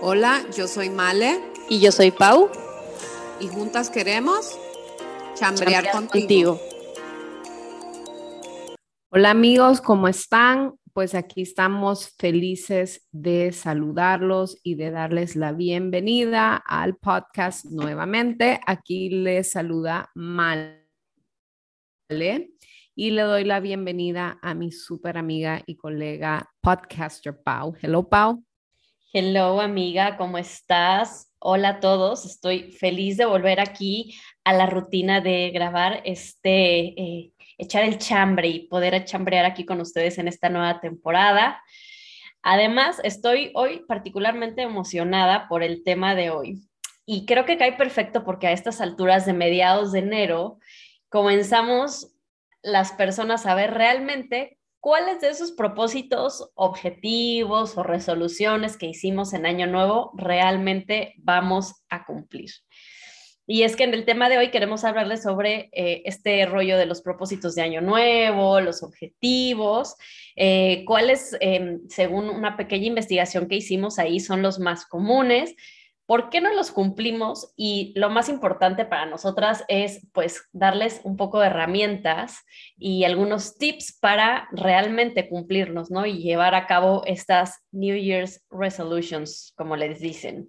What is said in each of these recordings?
Hola, yo soy Male. Y yo soy Pau. Y juntas queremos chambrear, contigo. Hola amigos, ¿cómo están? Pues aquí estamos felices de saludarlos y de darles la bienvenida al podcast nuevamente. Aquí les saluda Male y le doy la bienvenida a mi super amiga y colega podcaster Pau. Hello, Pau. Hello, amiga, ¿cómo estás? Hola a todos, estoy feliz de volver aquí a la rutina de grabar este, eh, echar el chambre y poder chambrear aquí con ustedes en esta nueva temporada. Además, estoy hoy particularmente emocionada por el tema de hoy y creo que cae perfecto porque a estas alturas de mediados de enero comenzamos las personas a ver realmente cuáles de esos propósitos, objetivos o resoluciones que hicimos en Año Nuevo realmente vamos a cumplir. Y es que en el tema de hoy queremos hablarles sobre eh, este rollo de los propósitos de Año Nuevo, los objetivos, eh, cuáles, em, según una pequeña investigación que hicimos ahí, son los más comunes, ¿Por qué no los cumplimos? Y lo más importante para nosotras es pues darles un poco de herramientas y algunos tips para realmente cumplirnos, ¿no? Y llevar a cabo estas New Year's resolutions, como les dicen.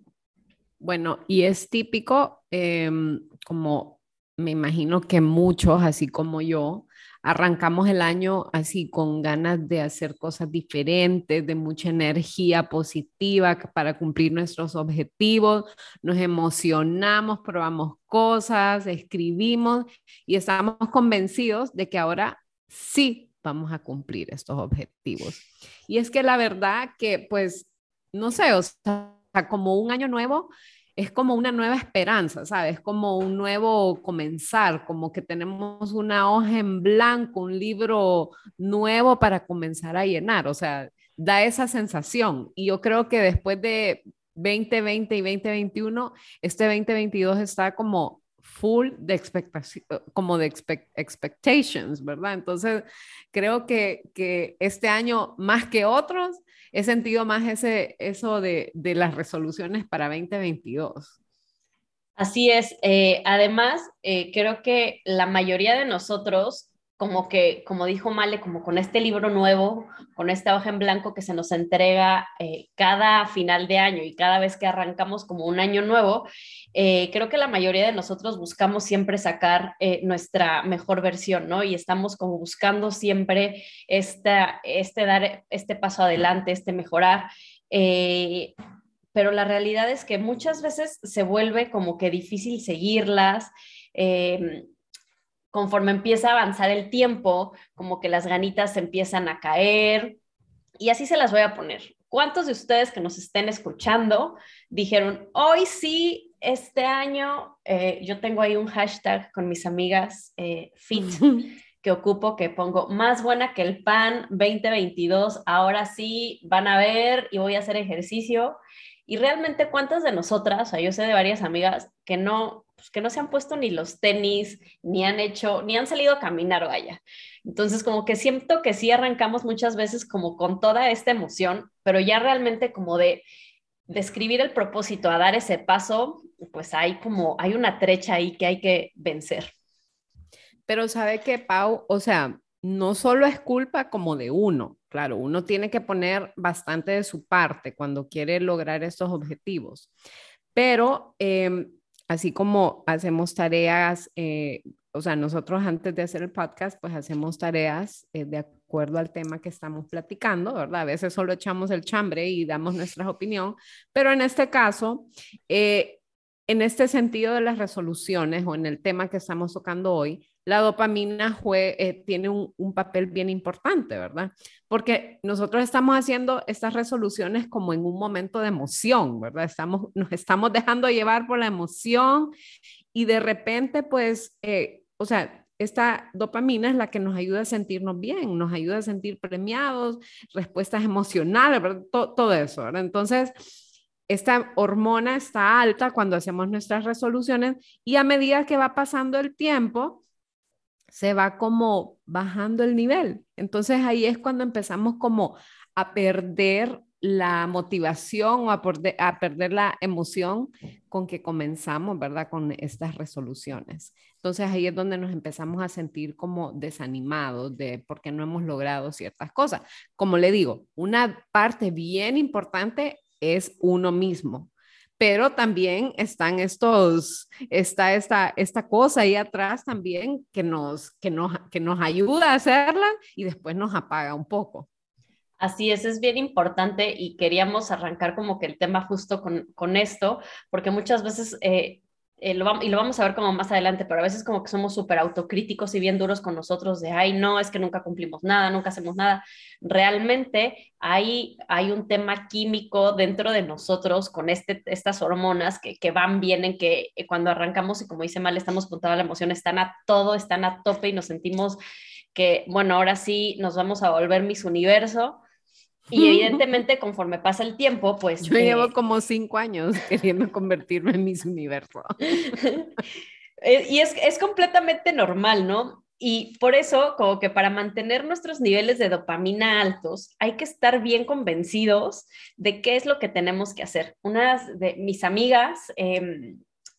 Bueno, y es típico, em, como me imagino que muchos, así como yo, arrancamos el año así con ganas de hacer cosas diferentes, de mucha energía positiva para cumplir nuestros objetivos, nos emocionamos, probamos cosas, escribimos y estamos convencidos de que ahora sí vamos a cumplir estos objetivos. Y es que la verdad que pues, no sé, o sea, como un año nuevo es como una nueva esperanza, ¿sabes? Como un nuevo comenzar, como que tenemos una hoja en blanco, un libro nuevo para comenzar a llenar, o sea, da esa sensación. Y yo creo que después de 2020 y 2021, este 2022 está como full de expectación, como de expectations, ¿verdad? Entonces, creo que, que este año, más que otros, he sentido más ese, eso de, de las resoluciones para 2022. Así es. Eh, además, eh, creo que la mayoría de nosotros como que, como dijo Male, como con este libro nuevo, con esta hoja en blanco que se nos entrega eh, cada final de año y cada vez que arrancamos como un año nuevo, eh, creo que la mayoría de nosotros buscamos siempre sacar eh, nuestra mejor versión, ¿no? Y estamos como buscando siempre esta, este dar este paso adelante, este mejorar. pero la realidad es que muchas veces se vuelve como que difícil seguirlas conforme empieza a avanzar el tiempo, como que las ganitas empiezan a caer. Y así se las voy a poner. ¿Cuántos de ustedes que nos estén escuchando dijeron, hoy sí, este año, eh, yo tengo ahí un hashtag con mis amigas eh, fit que ocupo, que pongo más buena que el pan 2022, ahora sí van a ver y voy a hacer ejercicio. Y realmente, ¿cuántas de nosotras, o sea, yo sé de varias amigas que no, pues, que no se han puesto ni los tenis, ni han hecho, ni han salido a caminar o allá. Entonces, como que siento que sí arrancamos muchas veces como con toda esta emoción, pero ya realmente como de describir el propósito a dar ese paso, pues hay como, hay una trecha ahí que hay que vencer. Pero sabe que, Pau, o sea, no solo es culpa como de uno, claro, uno tiene que poner bastante de su parte cuando quiere lograr estos objetivos, pero em, así como hacemos tareas, eh, o sea, nosotros antes de hacer el podcast, pues hacemos tareas eh, de acuerdo al tema que estamos platicando, ¿verdad? A veces solo echamos el chambre y damos nuestra opinión, pero en este caso, eh, en este sentido de las resoluciones o en el tema que estamos tocando hoy, la dopamina eh, tiene un, papel bien importante, ¿verdad? Porque nosotros estamos haciendo estas resoluciones como en un momento de emoción, ¿verdad? Estamos, nos estamos dejando llevar por la emoción y de repente, pues, eh, o sea, esta dopamina es la que nos ayuda a sentirnos bien, nos ayuda a sentir premiados, respuestas emocionales, ¿verdad? Todo, todo eso, ¿verdad? Entonces, esta hormona está alta cuando hacemos nuestras resoluciones y a medida que va pasando el tiempo, se va como bajando el nivel. Entonces ahí es cuando empezamos como a perder la motivación o a, a, perder la emoción con que comenzamos, ¿verdad? Con estas resoluciones. Entonces ahí es donde nos empezamos a sentir como desanimados de porque no hemos logrado ciertas cosas. Como le digo, una parte bien importante es uno mismo, pero también están estos, está esta, esta cosa ahí atrás también que nos, que, nos, que nos ayuda a hacerla y después nos apaga un poco. Así es, es bien importante y queríamos arrancar como que el tema justo con, con esto, porque muchas veces eh, eh, lo, y lo vamos a ver como más adelante, pero a veces como que somos súper autocríticos y bien duros con nosotros de, ay, no, es que nunca cumplimos nada, nunca hacemos nada. Realmente hay, hay un tema químico dentro de nosotros con este, estas hormonas que, que van, vienen, que eh, cuando arrancamos y como dice mal, estamos puntados a la emoción, están a todo, están a tope y nos sentimos que, bueno, ahora sí nos vamos a volver mis universo y evidentemente, conforme pasa el tiempo, pues... Yo llevo eh, como cinco años queriendo convertirme en mis universo. Eh, y es, es completamente normal, ¿no? Y por eso, como que para mantener nuestros niveles de dopamina altos, hay que estar bien convencidos de qué es lo que tenemos que hacer. Unas de mis amigas eh,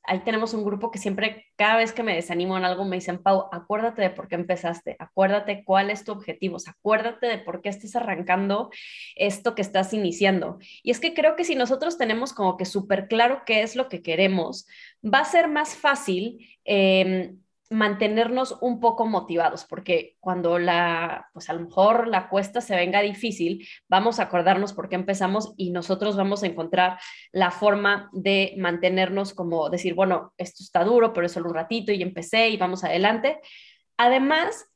ahí tenemos un grupo que siempre, cada vez que me desanimo en algo, me dicen, Pau, acuérdate de por qué empezaste, acuérdate cuál es tu objetivo, acuérdate de por qué estás arrancando esto que estás iniciando. Y es que creo que si nosotros tenemos como que súper claro qué es lo que queremos, va a ser más fácil. Eh, mantenernos un poco motivados, porque cuando la, pues a lo mejor la cuesta se venga difícil, vamos a acordarnos por qué empezamos y nosotros vamos a encontrar la forma de mantenernos como decir, bueno, esto está duro, pero es solo un ratito y empecé y vamos adelante. Además,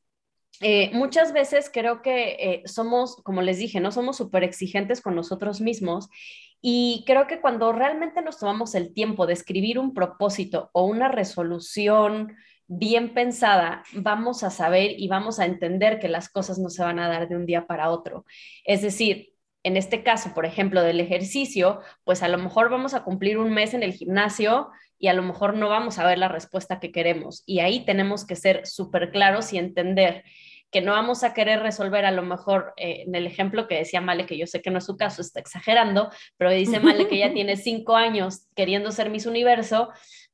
eh, muchas veces creo que eh, somos, como les dije, no somos súper exigentes con nosotros mismos y creo que cuando realmente nos tomamos el tiempo de escribir un propósito o una resolución, bien pensada, vamos a saber y vamos a entender que las cosas no se van a dar de un día para otro. Es decir, en este caso, por ejemplo, del ejercicio, pues a lo mejor vamos a cumplir un mes en el gimnasio y a lo mejor no vamos a ver la respuesta que queremos. Y ahí tenemos que ser súper claros y entender que no vamos a querer resolver a lo mejor eh, en el ejemplo que decía Male, que yo sé que no es su caso, está exagerando, pero dice Male que ya tiene cinco años queriendo ser Miss Universo,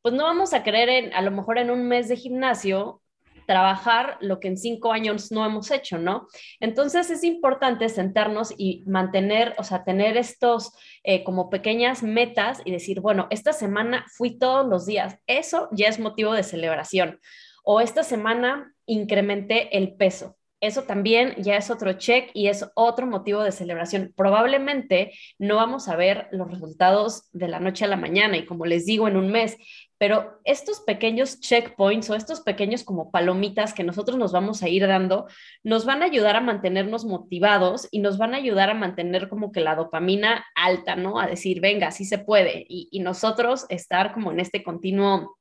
pues no vamos a querer en, a lo mejor en un mes de gimnasio trabajar lo que en cinco años no hemos hecho, ¿no? Entonces es importante sentarnos y mantener, o sea, tener estos eh, como pequeñas metas y decir, bueno, esta semana fui todos los días, eso ya es motivo de celebración. O esta semana incrementé el peso, eso también ya es otro check y es otro motivo de celebración. Probablemente no vamos a ver los resultados de la noche a la mañana y como les digo en un mes, pero estos pequeños checkpoints o estos pequeños como palomitas que nosotros nos vamos a ir dando, nos van a ayudar a mantenernos motivados y nos van a ayudar a mantener como que la dopamina alta, ¿no? A decir, venga, sí se puede. Y, y nosotros estar como en este continuo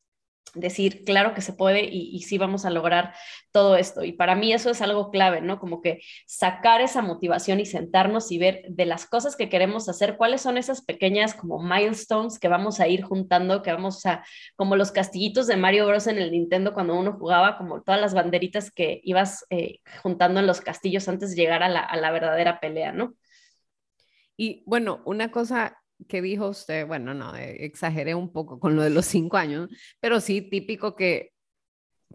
decir, claro que se puede y, sí vamos a lograr todo esto. Y para mí eso es algo clave, ¿no? Como que sacar esa motivación y sentarnos y ver de las cosas que queremos hacer, cuáles son esas pequeñas como milestones que vamos a ir juntando, que vamos a, como los castillitos de Mario Bros en el Nintendo cuando uno jugaba, como todas las banderitas que ibas eh, juntando en los castillos antes de llegar a la, a la verdadera pelea, ¿no? Y bueno, una cosa que dijo usted, bueno, no, eh, exageré un poco con lo de los cinco años, pero sí típico que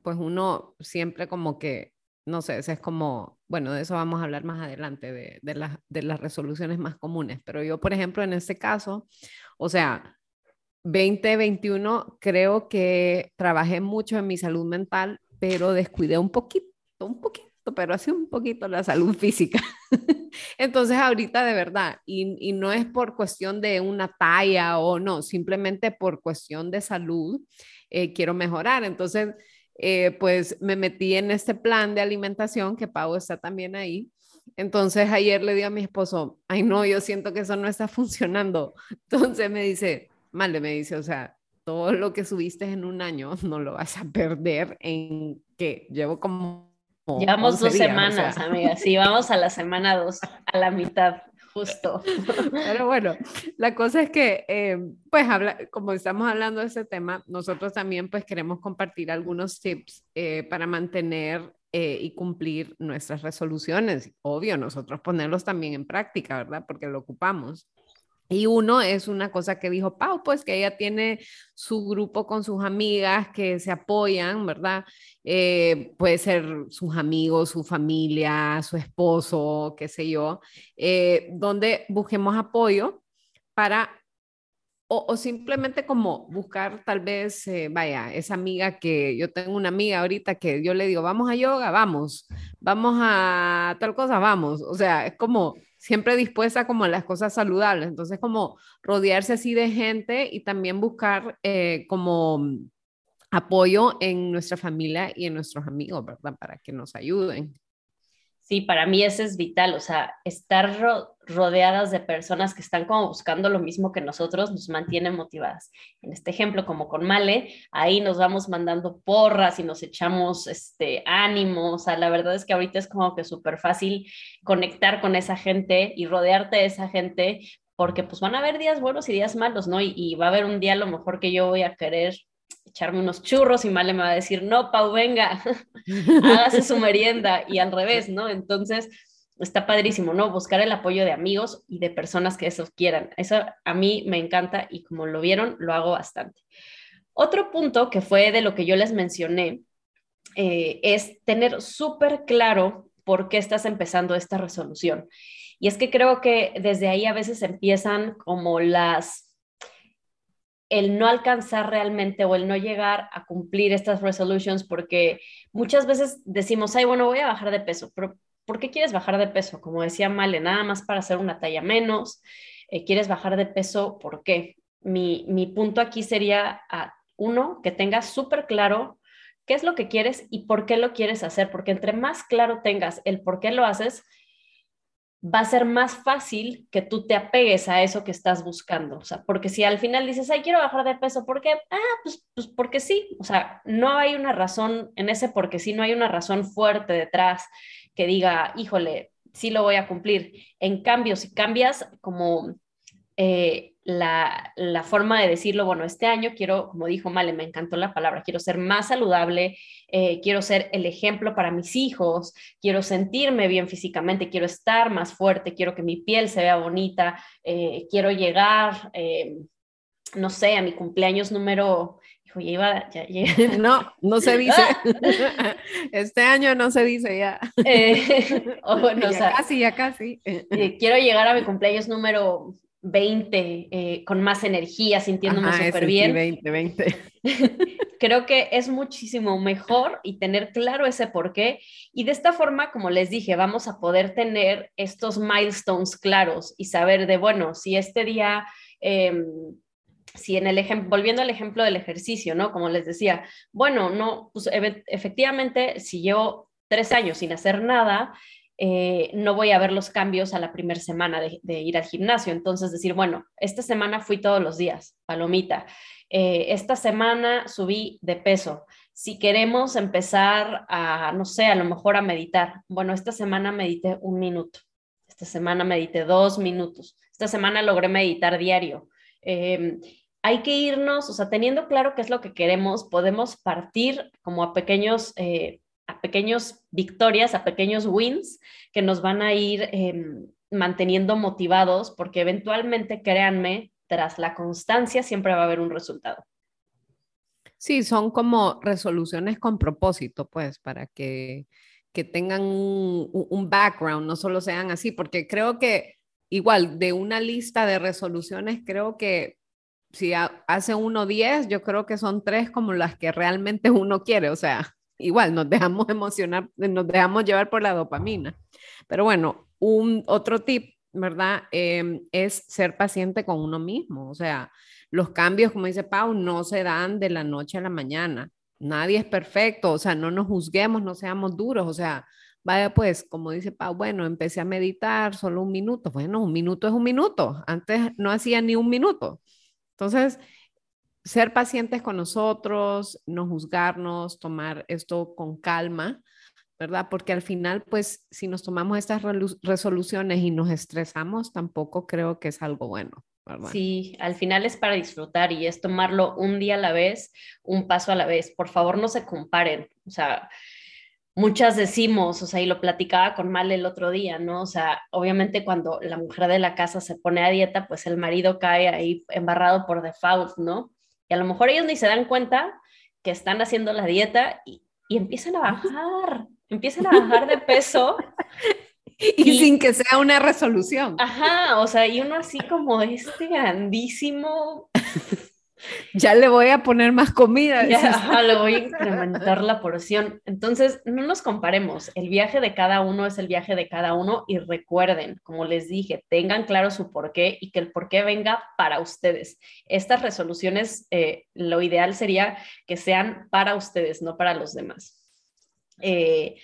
pues uno siempre como que, no sé, es como, bueno, de eso vamos a hablar más adelante, de, de, de las resoluciones más comunes, pero yo, por ejemplo, en este caso, o sea, 2021 creo que trabajé mucho en mi salud mental, pero descuidé un poquito, un poquito pero así un poquito la salud física. Entonces ahorita de verdad, y, no es por cuestión de una talla o no, simplemente por cuestión de salud, eh, quiero mejorar. Entonces, eh, pues me metí en este plan de alimentación que Pau está también ahí. Entonces ayer le di a mi esposo, ay no, yo siento que eso no está funcionando. Entonces me dice, Male, me dice, o sea, todo lo que subiste en un año no lo vas a perder en que llevo como Llevamos dos semanas, amiga. Sí, vamos a la semana dos, a la mitad, justo. Pero bueno, la cosa es que, eh, pues, habla, como estamos hablando de ese tema, nosotros también, pues, queremos compartir algunos tips eh, para mantener eh, y cumplir nuestras resoluciones. Obvio, nosotros ponerlos también en práctica, ¿verdad? Porque lo ocupamos. Y uno es una cosa que dijo Pau, pues que ella tiene su grupo con sus amigas que se apoyan, ¿verdad? Eh, puede ser sus amigos, su familia, su esposo, qué sé yo, eh, donde busquemos apoyo para o, simplemente como buscar tal vez, eh, vaya, esa amiga que yo tengo una amiga ahorita que yo le digo, vamos a yoga, vamos, vamos a tal cosa, vamos. O sea, es como siempre dispuesta como a las cosas saludables. Entonces, como rodearse así de gente y también buscar eh, como apoyo en nuestra familia y en nuestros amigos, ¿verdad? Para que nos ayuden. Sí, para mí eso es vital, o sea, estar rodeadas de personas que están como buscando lo mismo que nosotros nos mantiene motivadas. En este ejemplo, como con Male, ahí nos vamos mandando porras y nos echamos este ánimo, o sea, la verdad es que ahorita es como que súper fácil conectar con esa gente y rodearte de esa gente porque pues van a haber días buenos y días malos, ¿no? Y, va a haber un día a lo mejor que yo voy a querer echarme unos churros y Male me va a decir, no, Pau, venga, hágase su merienda y al revés, ¿no? Entonces, está padrísimo, ¿no? Buscar el apoyo de amigos y de personas que eso quieran. Eso a mí me encanta y como lo vieron, lo hago bastante. Otro punto que fue de lo que yo les mencioné eh, es tener súper claro por qué estás empezando esta resolución. Y es que creo que desde ahí a veces empiezan como las el no alcanzar realmente o el no llegar a cumplir estas resolutions, porque muchas veces decimos, ay, bueno, voy a bajar de peso, pero ¿por qué quieres bajar de peso? Como decía Male, nada más para hacer una talla menos, eh, ¿quieres bajar de peso? ¿Por qué? Mi, mi punto aquí sería, a, uno, que tengas súper claro qué es lo que quieres y por qué lo quieres hacer, porque entre más claro tengas el por qué lo haces, va a ser más fácil que tú te apegues a eso que estás buscando. O sea, porque si al final dices, ay, quiero bajar de peso, ¿por qué? Ah, pues, pues porque sí. O sea, no hay una razón en ese porque sí, no hay una razón fuerte detrás que diga, híjole, sí lo voy a cumplir. En cambio, si cambias como eh, la, forma de decirlo, bueno, este año quiero, como dijo Male, me encantó la palabra, quiero ser más saludable, eh, quiero ser el ejemplo para mis hijos, quiero sentirme bien físicamente, quiero estar más fuerte, quiero que mi piel se vea bonita, eh, quiero llegar, no sé, a mi cumpleaños número... Ya iba, ya, No, no se dice. Este año no se dice ya. ya casi, ya casi. quiero llegar a mi cumpleaños número 20 eh, con más energía, sintiéndome súper bien. 20, 20. Creo que es muchísimo mejor y tener claro ese por qué. Y de esta forma, como les dije, vamos a poder tener estos milestones claros y saber de, bueno, si este día... Em, si en el ejemplo, volviendo al ejemplo del ejercicio, ¿no? Como les decía, bueno, no, pues efectivamente, si llevo tres años sin hacer nada, eh, no voy a ver los cambios a la primera semana de, ir al gimnasio. Entonces decir, bueno, esta semana fui todos los días, palomita. Eh, esta semana subí de peso. Si queremos empezar a, no sé, a lo mejor a meditar, bueno, esta semana medité un minuto, esta semana medité dos minutos, esta semana logré meditar diario. Em, hay que irnos, o sea, teniendo claro qué es lo que queremos, podemos partir como a pequeños eh, a pequeños victorias, a pequeños wins que nos van a ir em, manteniendo motivados porque eventualmente, créanme, tras la constancia siempre va a haber un resultado. Sí, son como resoluciones con propósito, pues, para que, que tengan un, un, background, no solo sean así, porque creo que igual de una lista de resoluciones, creo que si hace uno 10, yo creo que son tres como las que realmente uno quiere, o sea, igual nos dejamos emocionar, nos dejamos llevar por la dopamina. Pero bueno, un otro tip, ¿verdad? Em, es ser paciente con uno mismo. O sea, los cambios, como dice Pau, no se dan de la noche a la mañana. Nadie es perfecto, o sea, no nos juzguemos, no seamos duros, o sea, vaya pues, como dice Pau, bueno, empecé a meditar solo un minuto. Bueno, un minuto es un minuto. Antes no hacía ni un minuto. Entonces, ser pacientes con nosotros, no juzgarnos, tomar esto con calma, ¿verdad? Porque al final, pues, si nos tomamos estas resoluciones y nos estresamos, tampoco creo que es algo bueno. ¿verdad? Sí, al final es para disfrutar y es tomarlo un día a la vez, un paso a la vez. Por favor, no se comparen. O sea, muchas decimos, o sea, y lo platicaba con Mal el otro día, ¿no? O sea, obviamente cuando la mujer de la casa se pone a dieta, pues el marido cae ahí embarrado por default, ¿no? Y a lo mejor ellos ni se dan cuenta que están haciendo la dieta y, y empiezan a bajar, empiezan a bajar de peso. y, sin que sea una resolución. Ajá, o sea, y uno así como este grandísimo ya le voy a poner más comida. Ya, le voy a incrementar la porción. Entonces, no nos comparemos. El viaje de cada uno es el viaje de cada uno y recuerden, como les dije, tengan claro su porqué y que el porqué venga para ustedes. Estas resoluciones, eh, lo ideal sería que sean para ustedes, no para los demás. Eh,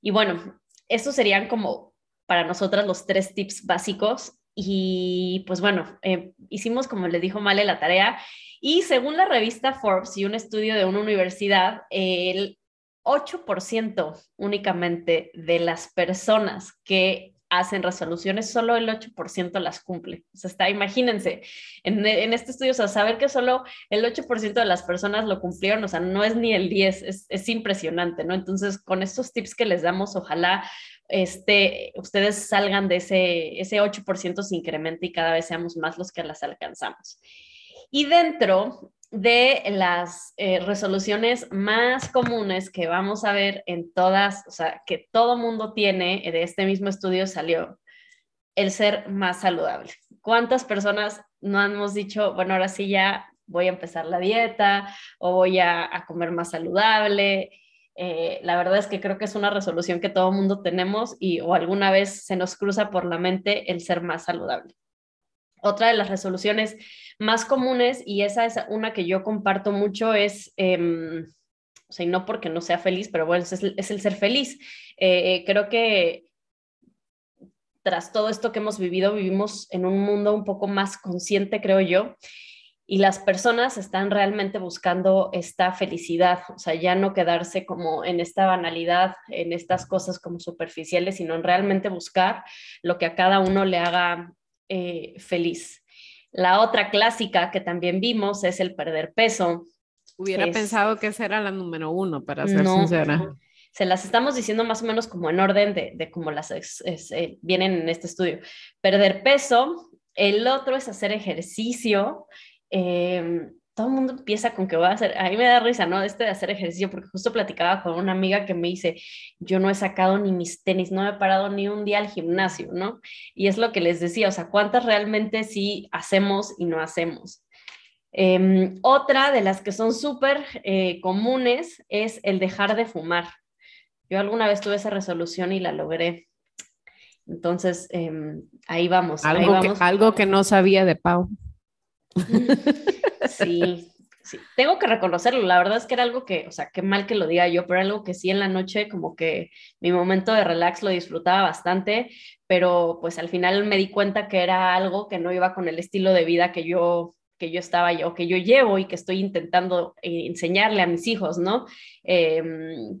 y bueno, estos serían como para nosotras los tres tips básicos. Y pues bueno, eh, hicimos, como les dijo Male, la tarea y según la revista Forbes y un estudio de una universidad, el 8% únicamente de las personas que hacen resoluciones, solo el 8% las cumple. O sea, está, imagínense, en, este estudio, o sea, saber que solo el 8% de las personas lo cumplieron, o sea, no es ni el 10, es, es impresionante, ¿no? Entonces, con estos tips que les damos, ojalá este, ustedes salgan de ese, ese 8%, se incremente y cada vez seamos más los que las alcanzamos. Y dentro de las eh, resoluciones más comunes que vamos a ver en todas, o sea, que todo mundo tiene, de este mismo estudio salió, el ser más saludable. ¿Cuántas personas no hemos dicho, bueno, ahora sí ya voy a empezar la dieta o voy a, comer más saludable? Eh, la verdad es que creo que es una resolución que todo mundo tenemos y o alguna vez se nos cruza por la mente el ser más saludable. Otra de las resoluciones más comunes, y esa es una que yo comparto mucho, es, em, o sea, y no porque no sea feliz, pero bueno, es, el ser feliz. Eh, creo que tras todo esto que hemos vivido, vivimos en un mundo un poco más consciente, creo yo, y las personas están realmente buscando esta felicidad, o sea, ya no quedarse como en esta banalidad, en estas cosas como superficiales, sino en realmente buscar lo que a cada uno le haga eh, feliz. La otra clásica que también vimos es el perder peso. Hubiera pensado que esa era la número uno, para ser sincera. Se las estamos diciendo más o menos como en orden de, de cómo las eh, vienen en este estudio. Perder peso, el otro es hacer ejercicio. Eh, todo el mundo empieza con que va a hacer, a mí me da risa, ¿no? Este de hacer ejercicio, porque justo platicaba con una amiga que me dice, yo no he sacado ni mis tenis, no he parado ni un día al gimnasio, ¿no? Y es lo que les decía, o sea, ¿cuántas realmente sí hacemos y no hacemos? Em, otra de las que son súper eh, comunes es el dejar de fumar. Yo alguna vez tuve esa resolución y la logré. Entonces, em, ahí vamos. Algo, ahí vamos. Que, algo que no sabía de Pau. Sí, sí, tengo que reconocerlo. La verdad es que era algo que, o sea, qué mal que lo diga yo, pero algo que sí en la noche, como que mi momento de relax lo disfrutaba bastante, pero pues al final me di cuenta que era algo que no iba con el estilo de vida que yo que yo estaba yo, que yo llevo y que estoy intentando eh, enseñarle a mis hijos, ¿no? Em,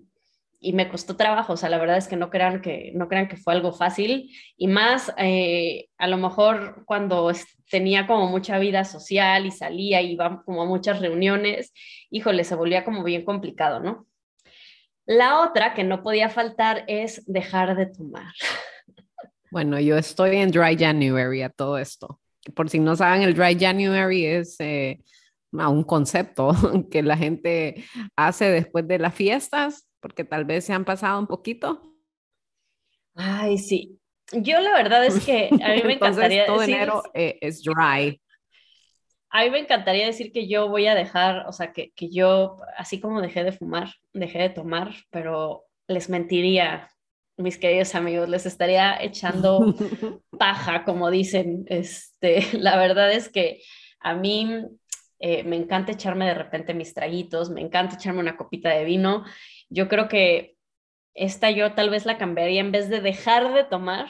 y me costó trabajo, o sea, la verdad es que no crean que, no crean que fue algo fácil y más eh, a lo mejor cuando tenía como mucha vida social y salía y iba como a muchas reuniones, híjole, se volvía como bien complicado, ¿no? La otra que no podía faltar es dejar de tomar. Bueno, yo estoy en Dry January a todo esto. Por si no saben, el Dry January es eh, un concepto que la gente hace después de las fiestas porque tal vez se han pasado un poquito. Ay, sí. Yo la verdad es que a mí me encantaría todo enero eh, es dry. A mí me encantaría decir que yo voy a dejar, o sea, que, que yo, así como dejé de fumar, dejé de tomar, pero les mentiría, mis queridos amigos, les estaría echando paja, como dicen. Este, la verdad es que a mí eh, me encanta echarme de repente mis traguitos, me encanta echarme una copita de vino yo creo que esta yo tal vez la cambiaría en vez de dejar de tomar,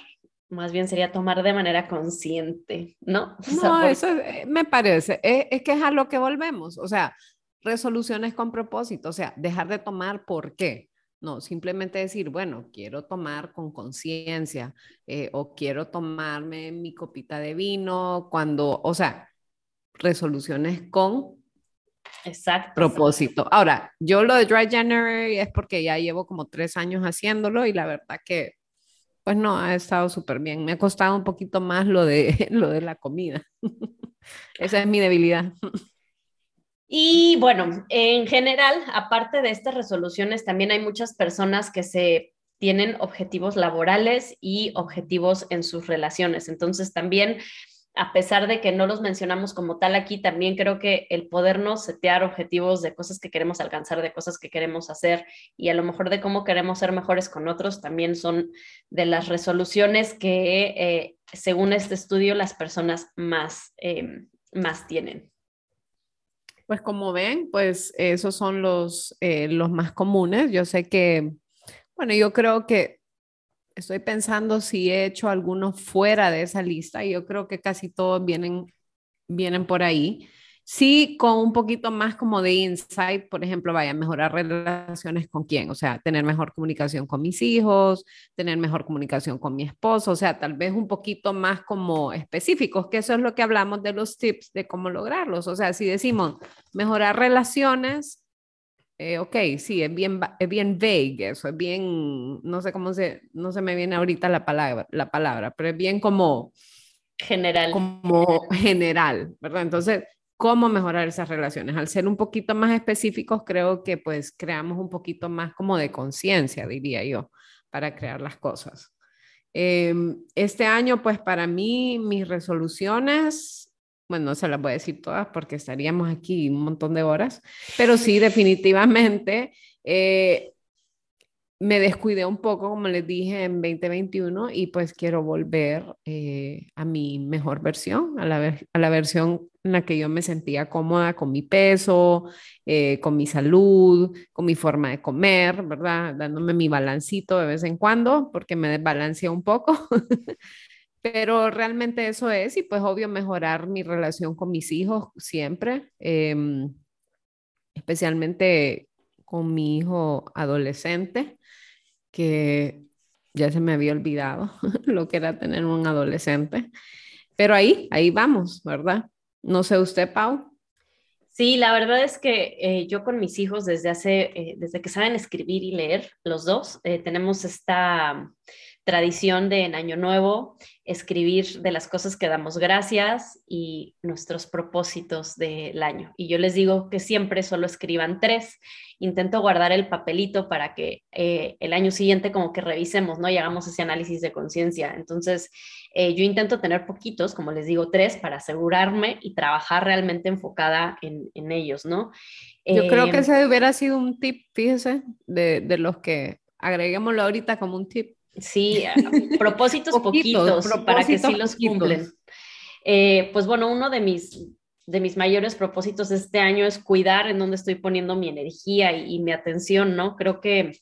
más bien sería tomar de manera consciente, ¿no? no, eso eh, me parece, es, es, que es a lo que volvemos, o sea, resoluciones con propósito, o sea, dejar de tomar, ¿por qué? No, simplemente decir, bueno, quiero tomar con conciencia eh, o quiero tomarme mi copita de vino cuando, o sea, resoluciones con Exacto. propósito. Ahora, yo lo de Dry January es porque ya llevo como tres años haciéndolo y la verdad que, pues no, ha estado súper bien. Me ha costado un poquito más lo de, lo de la comida. Esa es mi debilidad. Y bueno, en general, aparte de estas resoluciones, también hay muchas personas que se tienen objetivos laborales y objetivos en sus relaciones. Entonces, también a pesar de que no los mencionamos como tal aquí, también creo que el podernos setear objetivos de cosas que queremos alcanzar, de cosas que queremos hacer y a lo mejor de cómo queremos ser mejores con otros, también son de las resoluciones que, eh, según este estudio, las personas más, eh, más tienen. Pues como ven, pues esos son los, eh, los más comunes. Yo sé que, bueno, yo creo que estoy pensando si he hecho algunos fuera de esa lista y yo creo que casi todos vienen, vienen por ahí. Sí, con un poquito más como de insight, por ejemplo, vaya a mejorar relaciones con quién, o sea, tener mejor comunicación con mis hijos, tener mejor comunicación con mi esposo, o sea, tal vez un poquito más como específicos, que eso es lo que hablamos de los tips de cómo lograrlos. O sea, si decimos mejorar relaciones, eh, ok, sí, es bien, es bien vague eso, es bien, no sé cómo se, no se me viene ahorita la palabra, la palabra, pero es bien como... General. Como general, ¿verdad? Entonces, ¿cómo mejorar esas relaciones? Al ser un poquito más específicos, creo que pues creamos un poquito más como de conciencia, diría yo, para crear las cosas. Em, este año, pues para mí, mis resoluciones bueno, no se las voy a decir todas porque estaríamos aquí un montón de horas, pero sí, definitivamente eh, me descuidé un poco, como les dije, en 2021 y pues quiero volver eh, a mi mejor versión, a la, a la versión en la que yo me sentía cómoda con mi peso, eh, con mi salud, con mi forma de comer, ¿verdad? Dándome mi balancito de vez en cuando porque me desbalanceé un poco. Pero realmente eso es, y pues obvio mejorar mi relación con mis hijos siempre, em, especialmente con mi hijo adolescente, que ya se me había olvidado lo que era tener un adolescente. Pero ahí, ahí vamos, ¿verdad? No sé usted, Pau. Sí, la verdad es que eh, yo con mis hijos desde hace, eh, desde que saben escribir y leer, los dos, eh, tenemos esta tradición de en Año Nuevo escribir de las cosas que damos gracias y nuestros propósitos del año. Y yo les digo que siempre solo escriban tres. Intento guardar el papelito para que eh, el año siguiente como que revisemos, ¿no? Y hagamos ese análisis de conciencia. Entonces, eh, yo intento tener poquitos, como les digo, tres, para asegurarme y trabajar realmente enfocada en, ellos, ¿no? Yo creo que eh, ese hubiera sido un tip, fíjese, de, de los que agreguémoslo ahorita como un tip Sí, propósitos poquitos, para que sí los cumplen. Eh, pues bueno, uno de mis, de mis mayores propósitos este año es cuidar en dónde estoy poniendo mi energía y, mi atención, ¿no? Creo que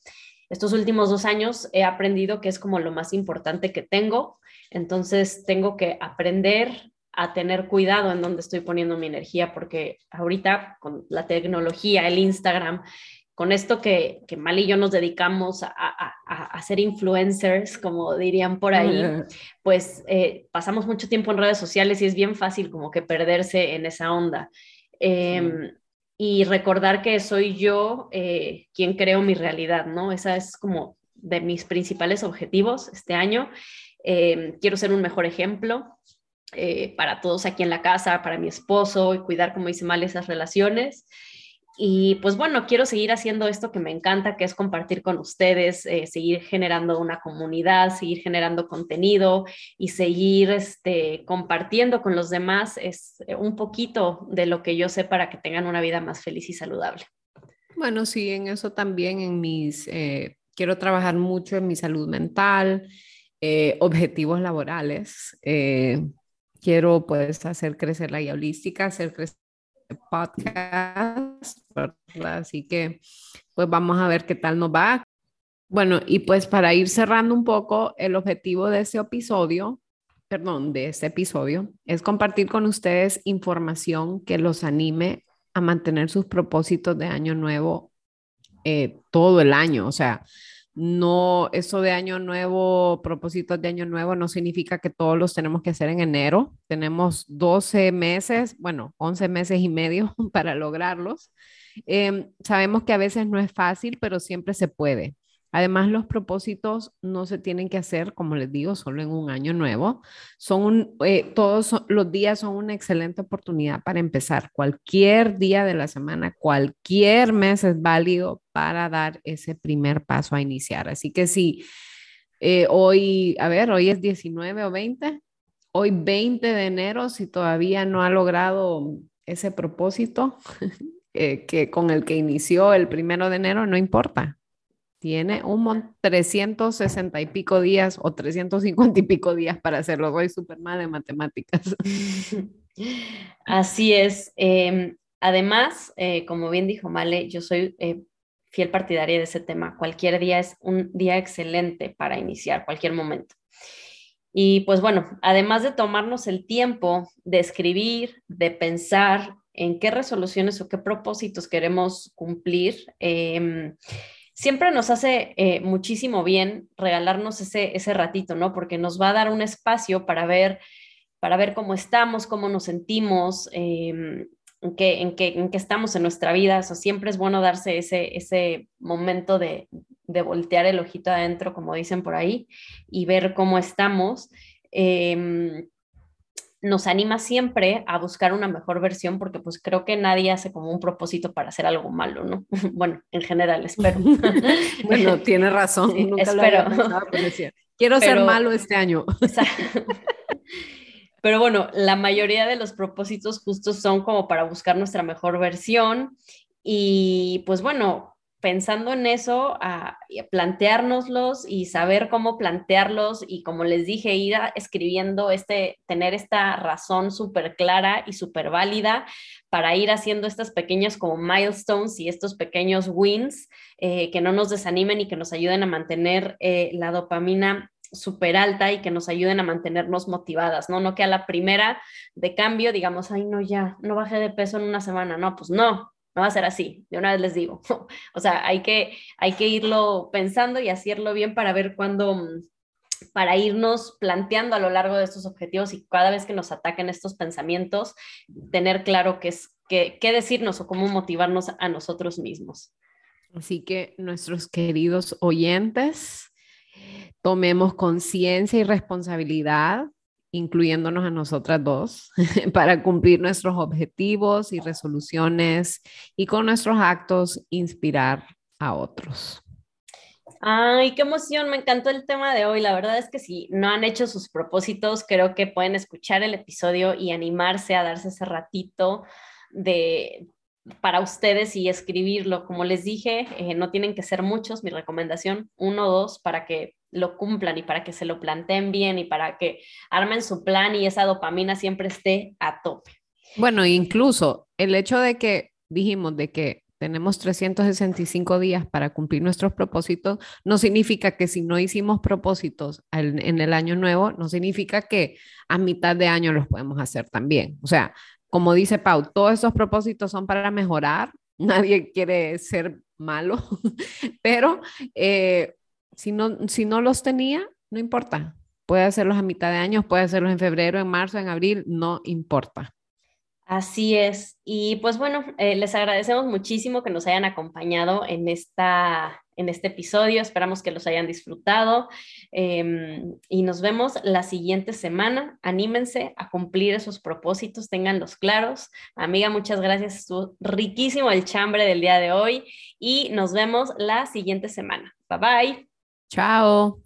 estos últimos dos años he aprendido que es como lo más importante que tengo, entonces tengo que aprender a tener cuidado en dónde estoy poniendo mi energía, porque ahorita con la tecnología, el Instagram, con esto que, que Mal y yo nos dedicamos a, a, ser influencers, como dirían por ahí, pues eh, pasamos mucho tiempo en redes sociales y es bien fácil como que perderse en esa onda. Em, y recordar que soy yo eh, quien creo mi realidad, ¿no? Esa es como de mis principales objetivos este año. Em, quiero ser un mejor ejemplo eh, para todos aquí en la casa, para mi esposo y cuidar, como dice Mal, esas relaciones. Y pues bueno, quiero seguir haciendo esto que me encanta, que es compartir con ustedes, eh, seguir generando una comunidad, seguir generando contenido y seguir este, compartiendo con los demás es eh, un poquito de lo que yo sé para que tengan una vida más feliz y saludable. Bueno, sí, en eso también, en mis, eh, quiero trabajar mucho en mi salud mental, objetivos laborales. quiero pues hacer crecer la guía holística, hacer crecer podcast, Así que pues vamos a ver qué tal nos va. Bueno, y pues para ir cerrando un poco, el objetivo de este episodio, perdón, de este episodio, es compartir con ustedes información que los anime a mantener sus propósitos de año nuevo eh, todo el año. O sea, no, eso de año nuevo, propósitos de año nuevo, no significa que todos los tenemos que hacer en enero. Tenemos 12 meses, bueno, 11 meses y medio para lograrlos. Em, sabemos que a veces no es fácil, pero siempre se puede. Además, los propósitos no se tienen que hacer, como les digo, solo en un año nuevo. Son eh, todos los días son una excelente oportunidad para empezar. Cualquier día de la semana, cualquier mes es válido para dar ese primer paso a iniciar. Así que si eh, hoy, a ver, hoy es 19 o 20, hoy 20 de enero, si todavía no ha logrado ese propósito eh, que con el que inició el primero de enero, no importa tiene un 360 y pico días o 350 y pico días para hacerlo. Voy súper mal en matemáticas. Así es. Em, además, eh, como bien dijo Male, yo soy eh, fiel partidaria de ese tema. Cualquier día es un día excelente para iniciar, cualquier momento. Y pues bueno, además de tomarnos el tiempo de escribir, de pensar en qué resoluciones o qué propósitos queremos cumplir, eh, siempre nos hace eh, muchísimo bien regalarnos ese, ese ratito, ¿no? Porque nos va a dar un espacio para ver, para ver cómo estamos, cómo nos sentimos, em, en, qué, en, qué, en, qué, estamos en nuestra vida. O siempre es bueno darse ese, ese momento de, de voltear el ojito adentro, como dicen por ahí, y ver cómo estamos. Eh, nos anima siempre a buscar una mejor versión porque pues creo que nadie hace como un propósito para hacer algo malo, ¿no? bueno, en general, espero. bueno, tiene razón. espero. Quiero ser malo este año. Pero bueno, la mayoría de los propósitos justos son como para buscar nuestra mejor versión y pues bueno, pensando en eso, a, y saber cómo plantearlos y como les dije, ir escribiendo este, tener esta razón súper clara y súper válida para ir haciendo estas pequeñas como milestones y estos pequeños wins eh, que no nos desanimen y que nos ayuden a mantener eh, la dopamina súper alta y que nos ayuden a mantenernos motivadas, ¿no? No que a la primera de cambio digamos, ay, no, ya, no bajé de peso en una semana, no, pues no, no va a ser así, de una vez les digo. o sea, hay que, hay que irlo pensando y hacerlo bien para ver cuándo, mm, para irnos planteando a lo largo de estos objetivos y cada vez que nos ataquen estos pensamientos, tener claro qué es, qué, qué decirnos o cómo motivarnos a nosotros mismos. Así que nuestros queridos oyentes, tomemos conciencia y responsabilidad incluyéndonos a nosotras dos, para cumplir nuestros objetivos y resoluciones y con nuestros actos inspirar a otros. Ay, qué emoción, me encantó el tema de hoy. La verdad es que si no han hecho sus propósitos, creo que pueden escuchar el episodio y animarse a darse ese ratito de, para ustedes y escribirlo. Como les dije, eh, no tienen que ser muchos, mi recomendación, uno o dos, para que lo cumplan y para que se lo planteen bien y para que armen su plan y esa dopamina siempre esté a tope. Bueno, incluso el hecho de que dijimos de que tenemos 365 días para cumplir nuestros propósitos, no significa que si no hicimos propósitos en el año nuevo, no significa que a mitad de año los podemos hacer también. O sea, como dice Pau, todos esos propósitos son para mejorar, nadie quiere ser malo, pero eh, si, no, si no los tenía, no importa. Puede hacerlos a mitad de año, puede hacerlos en febrero, en marzo, en abril, no importa. Así es. Y pues bueno, eh, les agradecemos muchísimo que nos hayan acompañado en, esta, en este episodio. Esperamos que los hayan disfrutado em, y nos vemos la siguiente semana. Anímense a cumplir esos propósitos, tenganlos claros. Amiga, muchas gracias. Estuvo riquísimo el chambre del día de hoy y nos vemos la siguiente semana. Bye bye. Ciao.